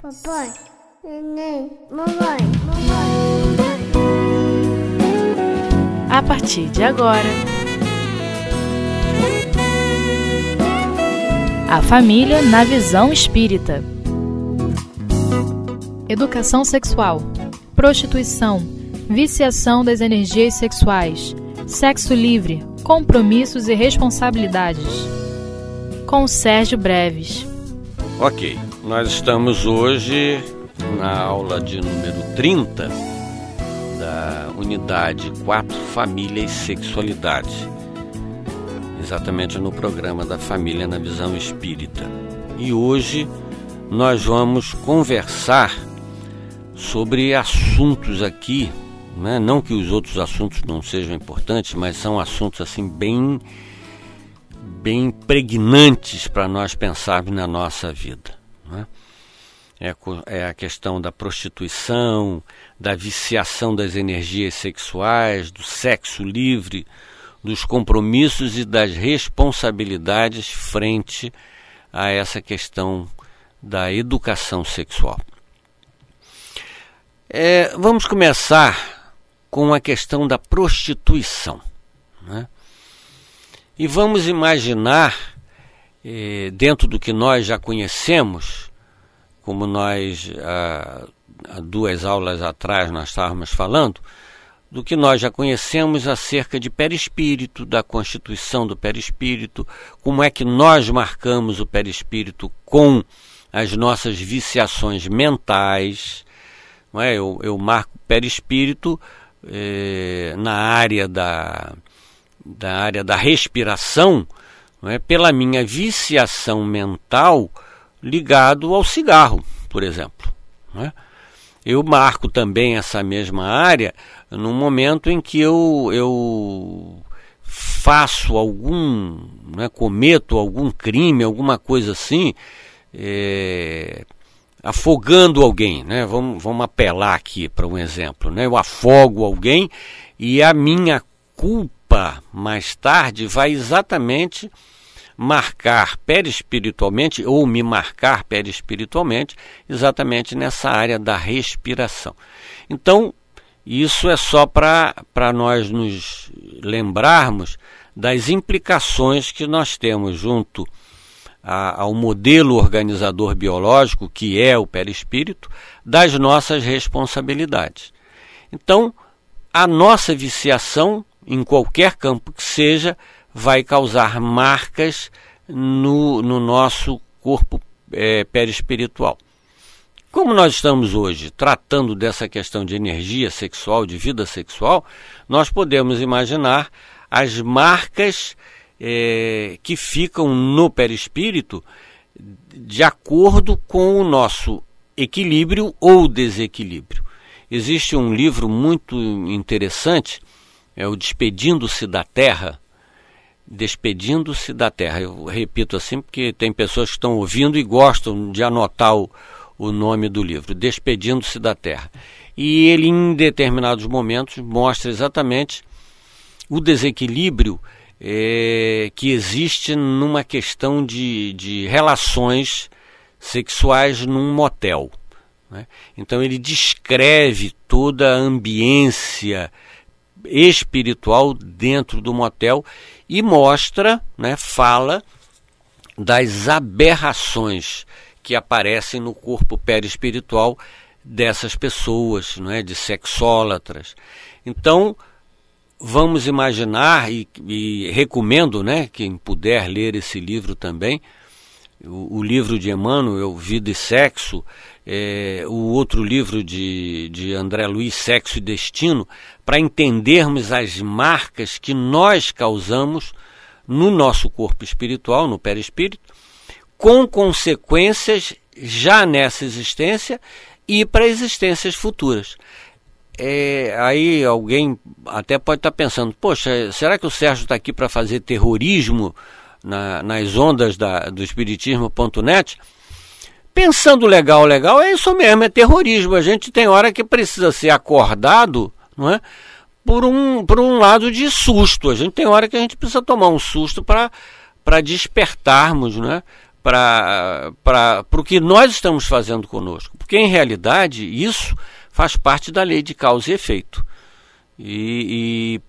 Papai, neném, mamãe, mamãe. A partir de agora, a família na visão espírita. Educação sexual, prostituição, viciação das energias sexuais, sexo livre, compromissos e responsabilidades. Com Sérgio Breves. Ok, nós estamos hoje na aula de número 30 da unidade 4 Família e Sexualidade, exatamente no programa da Família na Visão Espírita. E hoje nós vamos conversar sobre assuntos aqui, né? não que os outros assuntos não sejam importantes, mas são assuntos assim bem bem pregnantes para nós pensarmos na nossa vida. Né? É, a questão da prostituição, da viciação das energias sexuais, do sexo livre, dos compromissos e das responsabilidades frente a essa questão da educação sexual. É, vamos começar com a questão da prostituição. Né? E vamos imaginar, dentro do que nós já conhecemos, como nós há, há duas aulas atrás nós estávamos falando, do que nós já conhecemos acerca de perispírito, da constituição do perispírito, como é que nós marcamos o perispírito com as nossas viciações mentais, não é? Eu, eu marco perispírito eh, na área da, da área da respiração é? pela minha viciação mental ligado ao cigarro, por exemplo. É? Eu marco também essa mesma área no momento em que eu, eu faço algum, né, cometo algum crime, alguma coisa assim, é, afogando alguém, né? Vamos, vamos apelar aqui para um exemplo, né? Eu afogo alguém e a minha culpa mais tarde vai exatamente marcar perispiritualmente ou me marcar perispiritualmente exatamente nessa área da respiração. Então, isso é só para nós nos lembrarmos das implicações que nós temos junto a, ao modelo organizador biológico, que é o perispírito, das nossas responsabilidades. Então, a nossa viciação, em qualquer campo que seja, vai causar marcas no, no nosso corpo é, perispiritual. Como nós estamos hoje tratando dessa questão de energia sexual, de vida sexual, nós podemos imaginar as marcas é, que ficam no perispírito de acordo com o nosso equilíbrio ou desequilíbrio. Existe um livro muito interessante, é o Despedindo-se da Terra. Despedindo-se da Terra. Eu repito assim porque tem pessoas que estão ouvindo e gostam de anotar o, o nome do livro, Despedindo-se da Terra. E ele, em determinados momentos, mostra exatamente o desequilíbrio é, que existe numa questão de, de relações sexuais num motel. Né? Então ele descreve toda a ambiência espiritual dentro do motel e mostra, né, fala das aberrações que aparecem no corpo perispiritual dessas pessoas, não é, de sexólatras. Então, vamos imaginar, e, e, recomendo, né, quem puder ler esse livro também, o, o livro de Emmanuel, Vida e Sexo, é, o outro livro de, de André Luiz, Sexo e Destino, para entendermos as marcas que nós causamos no nosso corpo espiritual, no perispírito, com consequências já nessa existência e para existências futuras é, aí alguém até pode estar tá pensando, poxa, será que o Sérgio está aqui para fazer terrorismo na, nas ondas da, do espiritismo.net? Pensando legal, legal, é isso mesmo, é terrorismo. A gente tem hora que precisa ser acordado, não é? Por um, por um lado de susto. A gente tem hora que a gente precisa tomar um susto para despertarmos, não é? para o que nós estamos fazendo conosco. Porque, em realidade, isso faz parte da lei de causa e efeito. E, e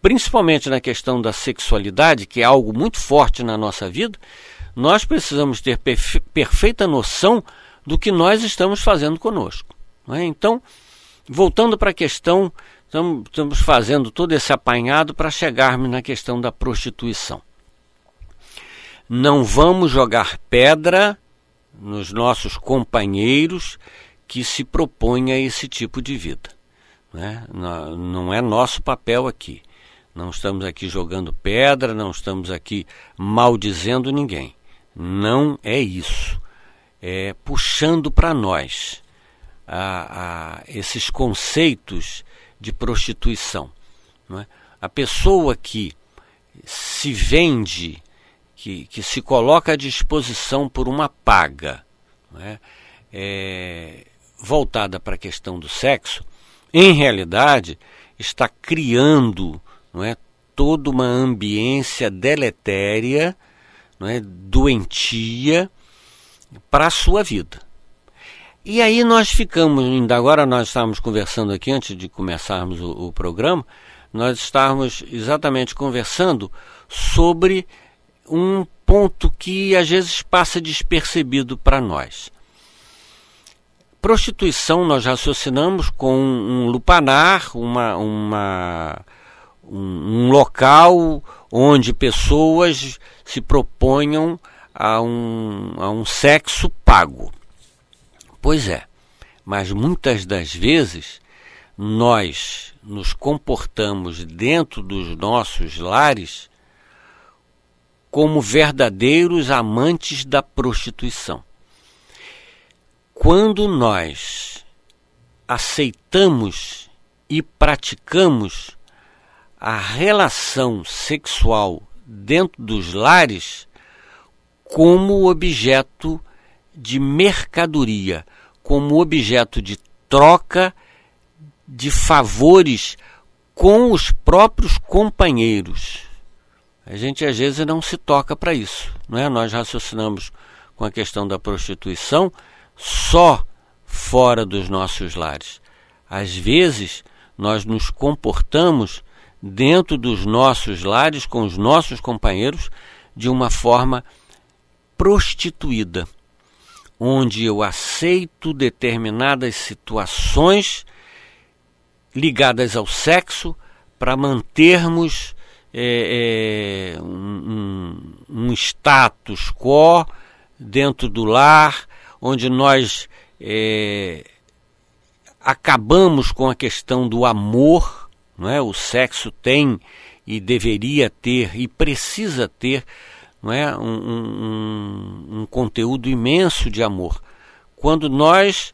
principalmente na questão da sexualidade, que é algo muito forte na nossa vida, nós precisamos ter perfe perfeita noção do que nós estamos fazendo conosco. É? Então, voltando para a questão, estamos fazendo todo esse apanhado para chegarmos na questão da prostituição. Não vamos jogar pedra nos nossos companheiros que se propõem a esse tipo de vida. Né? Não é nosso papel aqui. Não estamos aqui jogando pedra, não estamos aqui maldizendo ninguém. Não é isso. É puxando para nós a, a, esses conceitos de prostituição. É? A pessoa que se vende, que, que se coloca à disposição por uma paga, é? É, voltada para a questão do sexo, em realidade está criando não é, toda uma ambiência deletéria não é, doentia para a sua vida. E aí nós ficamos, ainda agora nós estávamos conversando aqui, antes de começarmos o, o programa, nós estávamos exatamente conversando sobre um ponto que às vezes passa despercebido para nós. Prostituição nós raciocinamos com um lupanar, uma, uma, um, um local onde pessoas se proponham a um, a um sexo pago. Pois é, mas muitas das vezes nós nos comportamos dentro dos nossos lares como verdadeiros amantes da prostituição. Quando nós aceitamos e praticamos a relação sexual dentro dos lares como objeto de mercadoria, como objeto de troca de favores com os próprios companheiros. A gente às vezes não se toca para isso, não é? Nós raciocinamos com a questão da prostituição só fora dos nossos lares. Às vezes nós nos comportamos dentro dos nossos lares, com os nossos companheiros, de uma forma prostituída, onde eu aceito determinadas situações ligadas ao sexo para mantermos é, é, um, um, status quo dentro do lar, onde nós é, acabamos com a questão do amor não é? O sexo tem e deveria ter e precisa ter não é? um, um, um conteúdo imenso de amor. Quando nós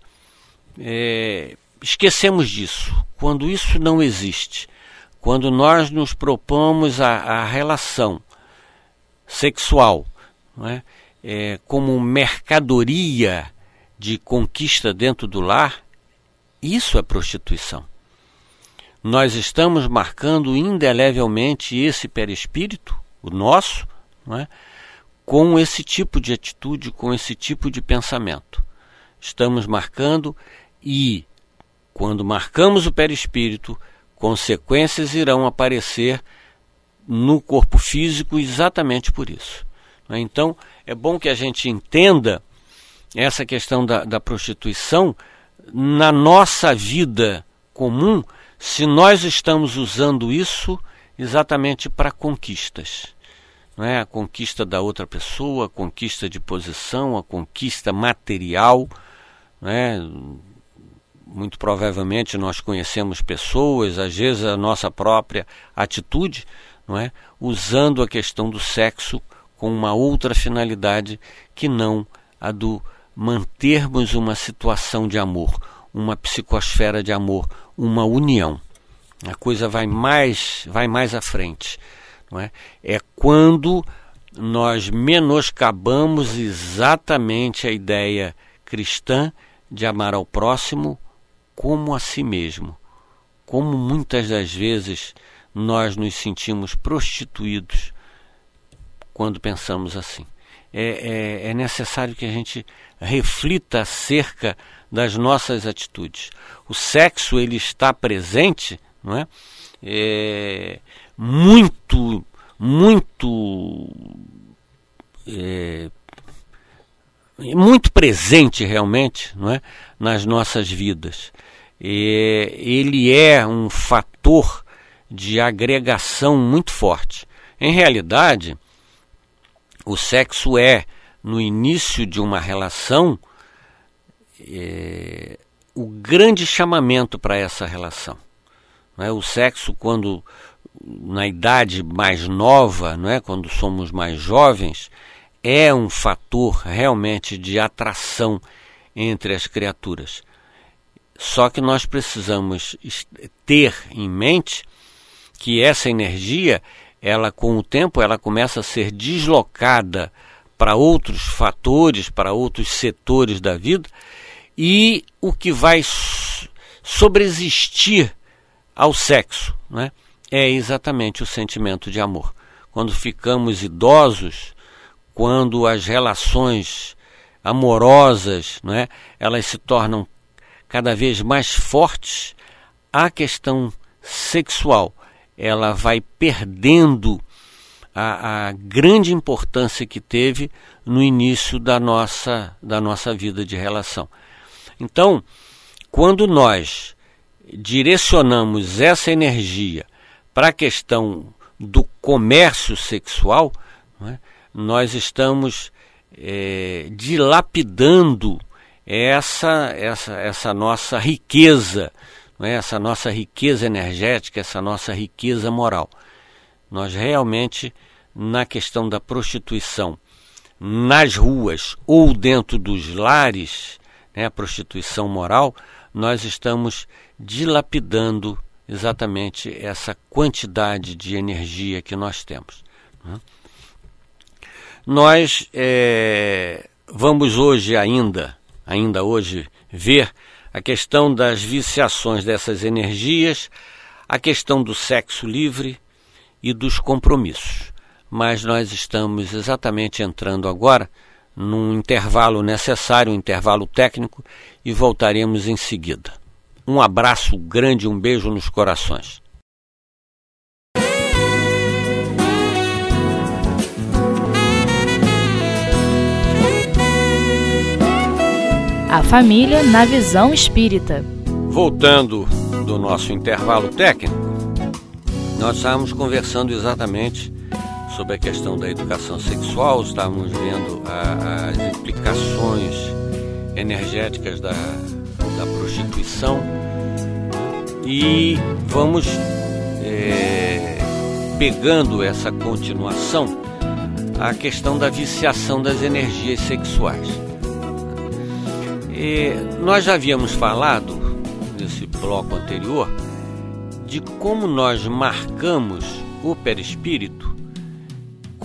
é, esquecemos disso, quando isso não existe, quando nós nos propomos a, a relação sexual não é? É, como mercadoria de conquista dentro do lar, isso é prostituição nós estamos marcando indelevelmente esse perispírito, o nosso, é? com esse tipo de atitude, com esse tipo de pensamento. Estamos marcando e, quando marcamos o perispírito, consequências irão aparecer no corpo físico exatamente por isso. É? Então, é bom que a gente entenda essa questão da, da prostituição na nossa vida comum se nós estamos usando isso exatamente para conquistas. Não é? A conquista da outra pessoa, a conquista de posição, a conquista material. É? Muito provavelmente nós conhecemos pessoas, às vezes a nossa própria atitude, não é? usando a questão do sexo com uma outra finalidade que não a do mantermos uma situação de amor, uma psicosfera de amor, uma união. A coisa vai mais, vai mais à frente. Não é? é quando nós menoscabamos exatamente a ideia cristã de amar ao próximo como a si mesmo. Como muitas das vezes nós nos sentimos prostituídos quando pensamos assim. é, é, é necessário que a gente reflita acerca das nossas atitudes. O sexo ele está presente, não é? é muito, muito, é, muito presente realmente, não é, nas nossas vidas. E ele é um fator de agregação muito forte. Em realidade, o sexo é, no início de uma relação, é, o grande chamamento para essa relação. Não é? O sexo, quando na idade mais nova, não é? quando somos mais jovens, é um fator realmente de atração entre as criaturas. Só que nós precisamos ter em mente que essa energia, ela com o tempo, ela começa a ser deslocada para outros fatores, para outros setores da vida, e o que vai sobreexistir ao sexo né, é exatamente o sentimento de amor. Quando ficamos idosos, quando as relações amorosas, não é, elas se tornam cada vez mais fortes, a questão sexual ela vai perdendo a, a, grande importância que teve no início da nossa, da nossa vida de relação. Então, quando nós direcionamos essa energia para a questão do comércio sexual, é, nós estamos é, dilapidando essa, essa, essa nossa riqueza, é? essa nossa riqueza energética, essa nossa riqueza moral. Nós realmente, na questão da prostituição, nas ruas ou dentro dos lares, né, a prostituição moral, nós estamos dilapidando exatamente essa quantidade de energia que nós temos. Né? Nós é, vamos hoje ainda ainda hoje ver a questão das viciações dessas energias, a questão do sexo livre e dos compromissos. Mas nós estamos exatamente entrando agora num intervalo necessário, um intervalo técnico, e voltaremos em seguida. Um abraço grande, um beijo nos corações. A família na visão espírita. Voltando do nosso intervalo técnico, nós estávamos conversando exatamente sobre a questão da educação sexual, estávamos vendo a, as implicações energéticas da, da prostituição e vamos é, pegando essa continuação a questão da viciação das energias sexuais. E nós já havíamos falado nesse bloco anterior de como nós marcamos o perispírito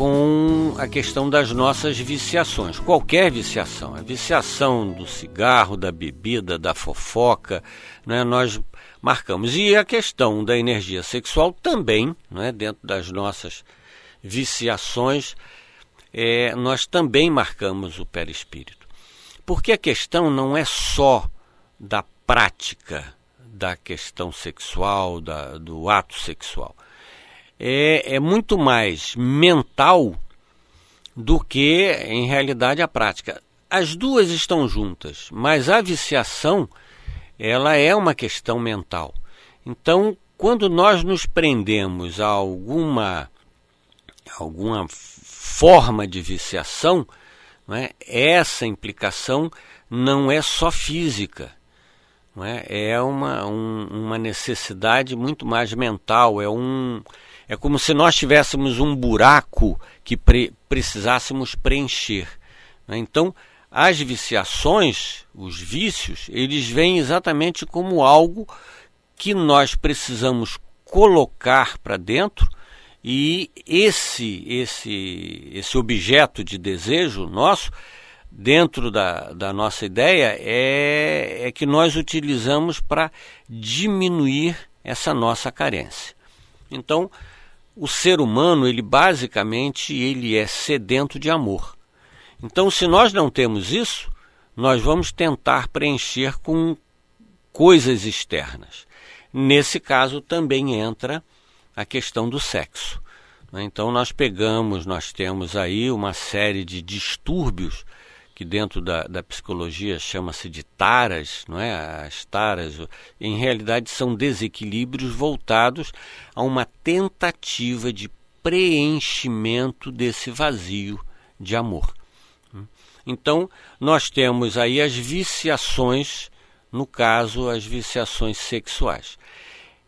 com a questão das nossas viciações, qualquer viciação, a viciação do cigarro, da bebida, da fofoca, né, nós marcamos. E a questão da energia sexual também, né, dentro das nossas viciações, é, nós também marcamos o perispírito. Porque a questão não é só da prática da questão sexual, da, do ato sexual. É, é muito mais mental do que, em realidade, a prática. As duas estão juntas, mas a viciação ela é uma questão mental. Então, quando nós nos prendemos a alguma alguma forma de viciação, é? Essa implicação não é só física, é? é uma, um, uma necessidade muito mais mental, é, um, é como se nós tivéssemos um buraco que pre, precisássemos preencher. É? Então, as viciações, os vícios, eles vêm exatamente como algo que nós precisamos colocar para dentro e esse, esse, esse objeto de desejo nosso, dentro da, da nossa ideia, é, é que nós utilizamos para diminuir essa nossa carência. Então, o ser humano, ele basicamente ele é sedento de amor. Então, se nós não temos isso, nós vamos tentar preencher com coisas externas. Nesse caso também entra a questão do sexo. Então nós pegamos, nós temos aí uma série de distúrbios que dentro da, da psicologia chama-se de taras, não é? As taras, em realidade, são desequilíbrios voltados a uma tentativa de preenchimento desse vazio de amor. Então, nós temos aí as viciações, no caso, as viciações sexuais.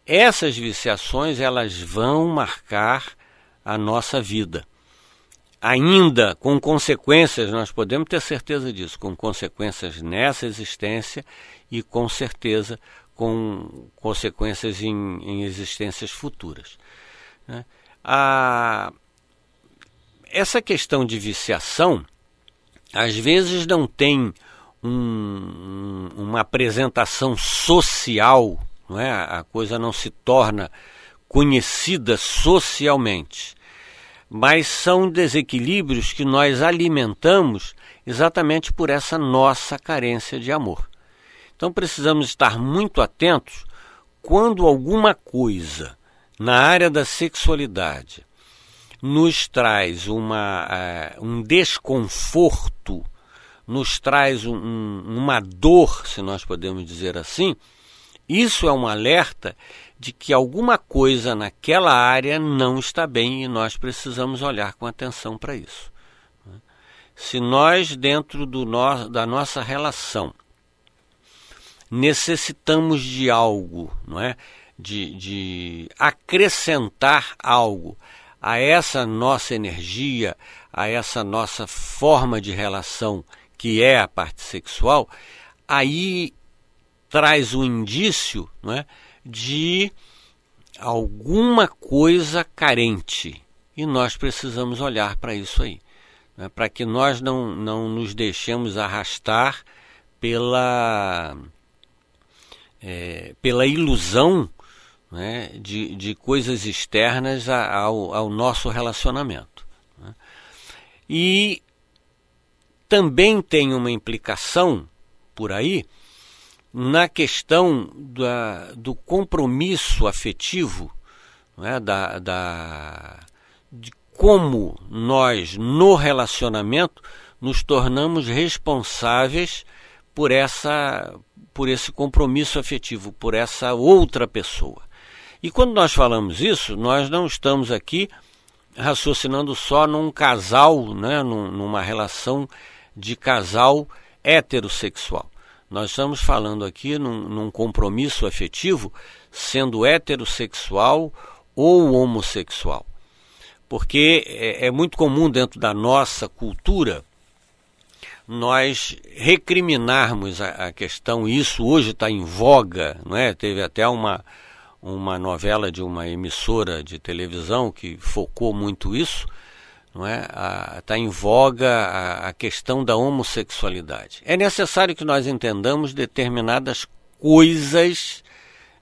Essas viciações, elas vão marcar a nossa vida ainda com consequências, nós podemos ter certeza disso, com consequências nessa existência e com certeza com consequências em, em existências futuras. Né? A, essa questão de viciação, às vezes não tem um, uma apresentação social, não é? a coisa não se torna conhecida socialmente mas são desequilíbrios que nós alimentamos exatamente por essa nossa carência de amor. Então precisamos estar muito atentos quando alguma coisa na área da sexualidade nos traz uma, uh, um desconforto, nos traz um, uma dor, se nós podemos dizer assim, isso é um alerta de que alguma coisa naquela área não está bem e nós precisamos olhar com atenção para isso. Se nós, dentro do no, da nossa relação, necessitamos de algo, não é? de, de acrescentar algo a essa nossa energia, a essa nossa forma de relação que é a parte sexual, aí traz o um indício não é, de alguma coisa carente. E nós precisamos olhar para isso aí, né, para que nós não, não nos deixemos arrastar pela, é, pela ilusão né, de, de coisas externas ao, ao nosso relacionamento. Né. E também tem uma implicação por aí na questão da, do compromisso afetivo, é, da, da, de como nós, no relacionamento, nos tornamos responsáveis por, essa, por esse compromisso afetivo, por essa outra pessoa. E quando nós falamos isso, nós não estamos aqui raciocinando só num casal, né, numa relação de casal heterossexual. Nós estamos falando aqui num, num compromisso afetivo, sendo heterossexual ou homossexual. Porque é, é muito comum dentro da nossa cultura nós recriminarmos a, a questão, e isso hoje está em voga, não é? Teve até uma, uma novela de uma emissora de televisão que focou muito isso, não é? Está em voga a, a questão da homossexualidade. É necessário que nós entendamos determinadas coisas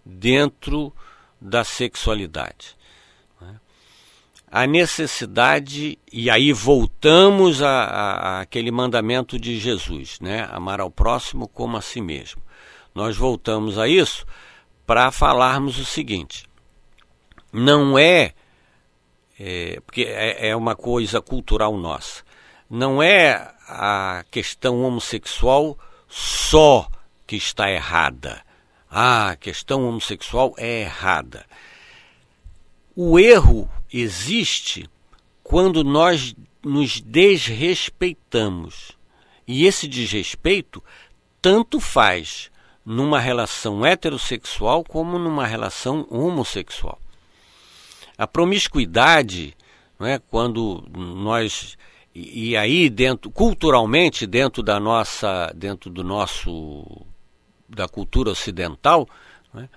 dentro da sexualidade. É? A necessidade, e aí voltamos a, a, a, aquele mandamento de Jesus, né? amar ao próximo como a si mesmo. Nós voltamos a isso para falarmos o seguinte: não é é, porque é, é uma coisa cultural nossa. Não é a questão homossexual só que está errada. Ah, a questão homossexual é errada. O erro existe quando nós nos desrespeitamos. E esse desrespeito tanto faz numa relação heterossexual como numa relação homossexual. A promiscuidade, é, quando nós e, e aí dentro culturalmente dentro da nossa dentro do nosso da cultura ocidental é,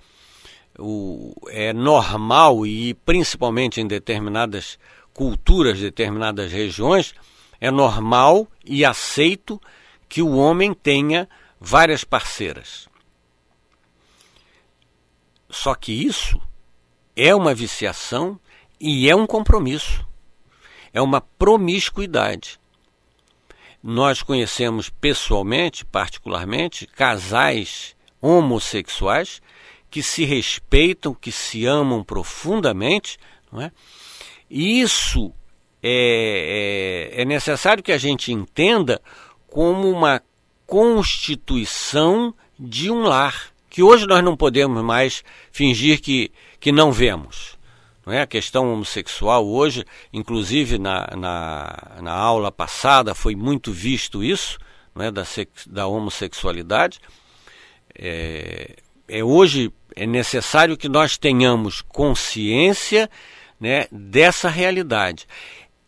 o, é normal e principalmente em determinadas culturas determinadas regiões é normal e aceito que o homem tenha várias parceiras. Só que isso é uma viciação e é um compromisso. É uma promiscuidade. nós conhecemos pessoalmente, particularmente, casais homossexuais que se respeitam, que se amam profundamente, não é? E isso é, é, é necessário que a gente entenda como uma constituição de um lar, que hoje nós não podemos mais fingir que, que não vemos. Não é? A questão homossexual hoje, inclusive na, na, na aula passada, foi muito visto isso, não é? da, sex, da homossexualidade. É, é hoje é necessário que nós tenhamos consciência né, dessa realidade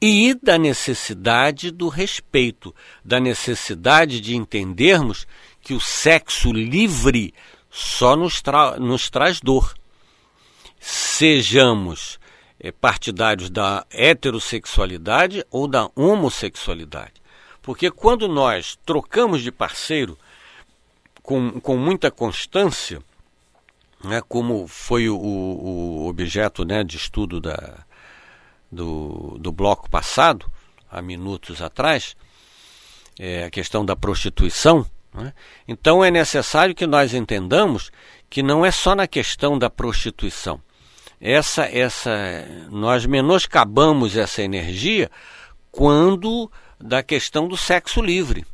e da necessidade do respeito, da necessidade de entendermos que o sexo livre só nos, tra nos traz dor. Sejamos é, partidários da heterossexualidade ou da homossexualidade. Porque quando nós trocamos de parceiro com, com muita constância, né, como foi o, o objeto né, de estudo da, do, do bloco passado, há minutos atrás, é, a questão da prostituição. Né? Então é necessário que nós entendamos que não é só na questão da prostituição. Essa, essa, nós menoscabamos essa energia quando da questão do sexo livre.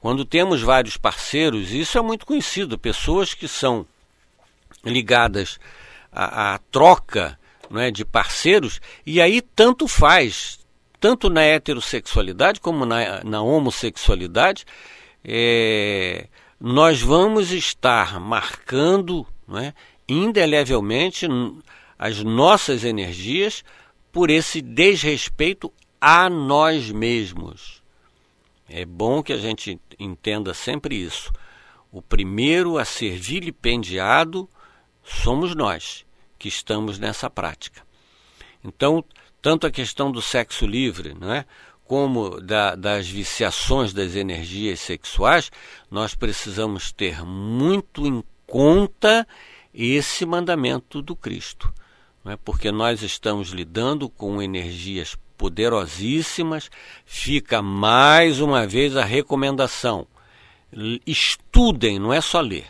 Quando temos vários parceiros, isso é muito conhecido, pessoas que são ligadas à, à troca não é, de parceiros, e aí tanto faz, tanto na heterossexualidade como na, na homossexualidade, é, nós vamos estar marcando não é, indelevelmente as nossas energias por esse desrespeito a nós mesmos. É bom que a gente entenda sempre isso. O primeiro a ser vilipendiado somos nós que estamos nessa prática. Então, tanto a questão do sexo livre, não é? como da, das viciações das energias sexuais, nós precisamos ter muito em conta esse mandamento do Cristo. Não é? Porque nós estamos lidando com energias poderosíssimas, fica mais uma vez a recomendação. Estudem, não é só ler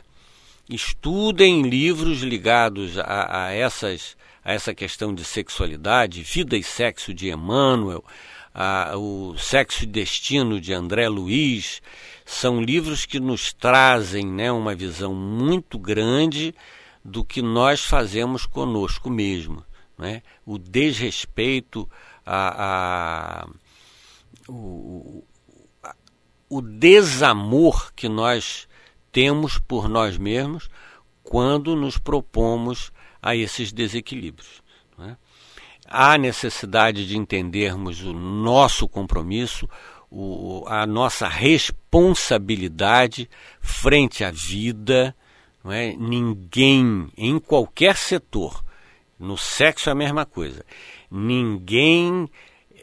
estudem livros ligados a, a, essas, a essa questão de sexualidade, Vida e Sexo de Emmanuel, o Sexo e Destino de André Luiz, são livros que nos trazem né, uma visão muito grande do que nós fazemos conosco mesmo. Né? O desrespeito, a, a o, o desamor que nós temos por nós mesmos quando nos propomos a esses desequilíbrios. É? Há necessidade de entendermos o nosso compromisso, o, a nossa responsabilidade frente à vida. Não é? Ninguém, em qualquer setor, no sexo é a mesma coisa, ninguém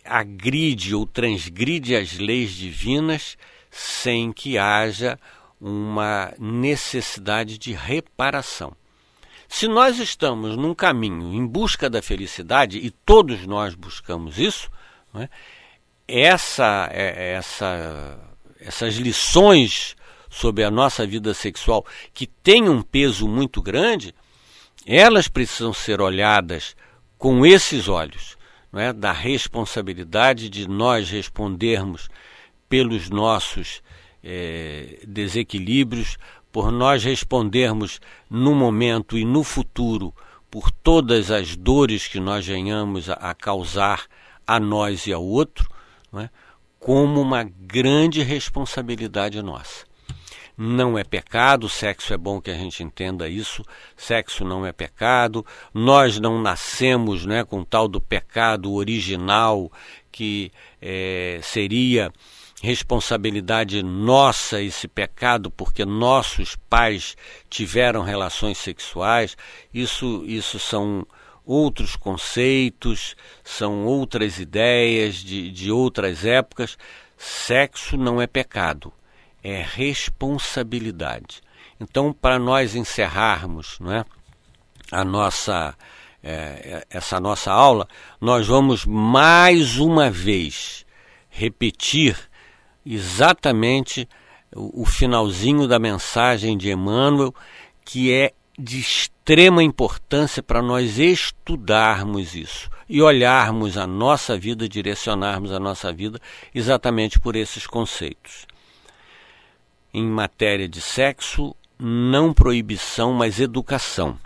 agride ou transgride as leis divinas sem que haja uma necessidade de reparação. Se nós estamos num caminho em busca da felicidade, e todos nós buscamos isso, é? essa, é, essa, essas lições sobre a nossa vida sexual, que tem um peso muito grande, elas precisam ser olhadas com esses olhos, não é? da responsabilidade de nós respondermos pelos nossos é, desequilíbrios, por nós respondermos no momento e no futuro por todas as dores que nós venhamos a, a causar a nós e ao outro, é? como uma grande responsabilidade nossa. Não é pecado, sexo é bom que a gente entenda isso, sexo não é pecado, nós não nascemos né, com tal do pecado original que é, seria responsabilidade nossa esse pecado porque nossos pais tiveram relações sexuais. Isso, isso são outros conceitos, são outras ideias de, de outras épocas. Sexo não é pecado, é responsabilidade. Então, para nós encerrarmos não é, a nossa, é, essa nossa aula, nós vamos mais uma vez repetir exatamente o, o finalzinho da mensagem de Emmanuel, que é de extrema importância para nós estudarmos isso e olharmos a nossa vida, direcionarmos a nossa vida exatamente por esses conceitos. Em matéria de sexo, não proibição, mas educação.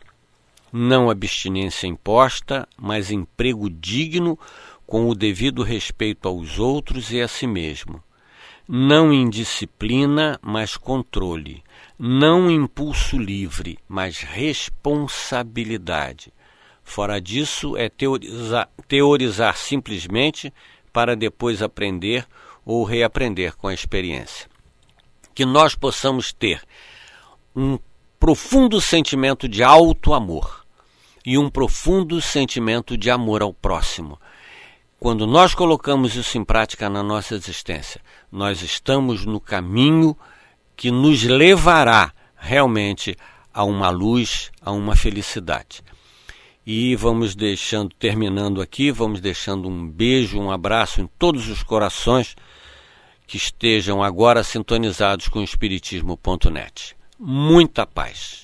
Não abstinência imposta, mas emprego digno com o devido respeito aos outros e a si mesmo. Não indisciplina, mas controle. Não impulso livre, mas responsabilidade. Fora disso, é teorizar, teorizar simplesmente para depois aprender ou reaprender com a experiência. Que nós possamos ter um profundo sentimento de alto amor e um profundo sentimento de amor ao próximo. Quando nós colocamos isso em prática na nossa existência, nós estamos no caminho que nos levará realmente a uma luz, a uma felicidade. E vamos deixando, terminando aqui, vamos deixando um beijo, um abraço em todos os corações que estejam agora sintonizados com o Espiritismo.net muita paz.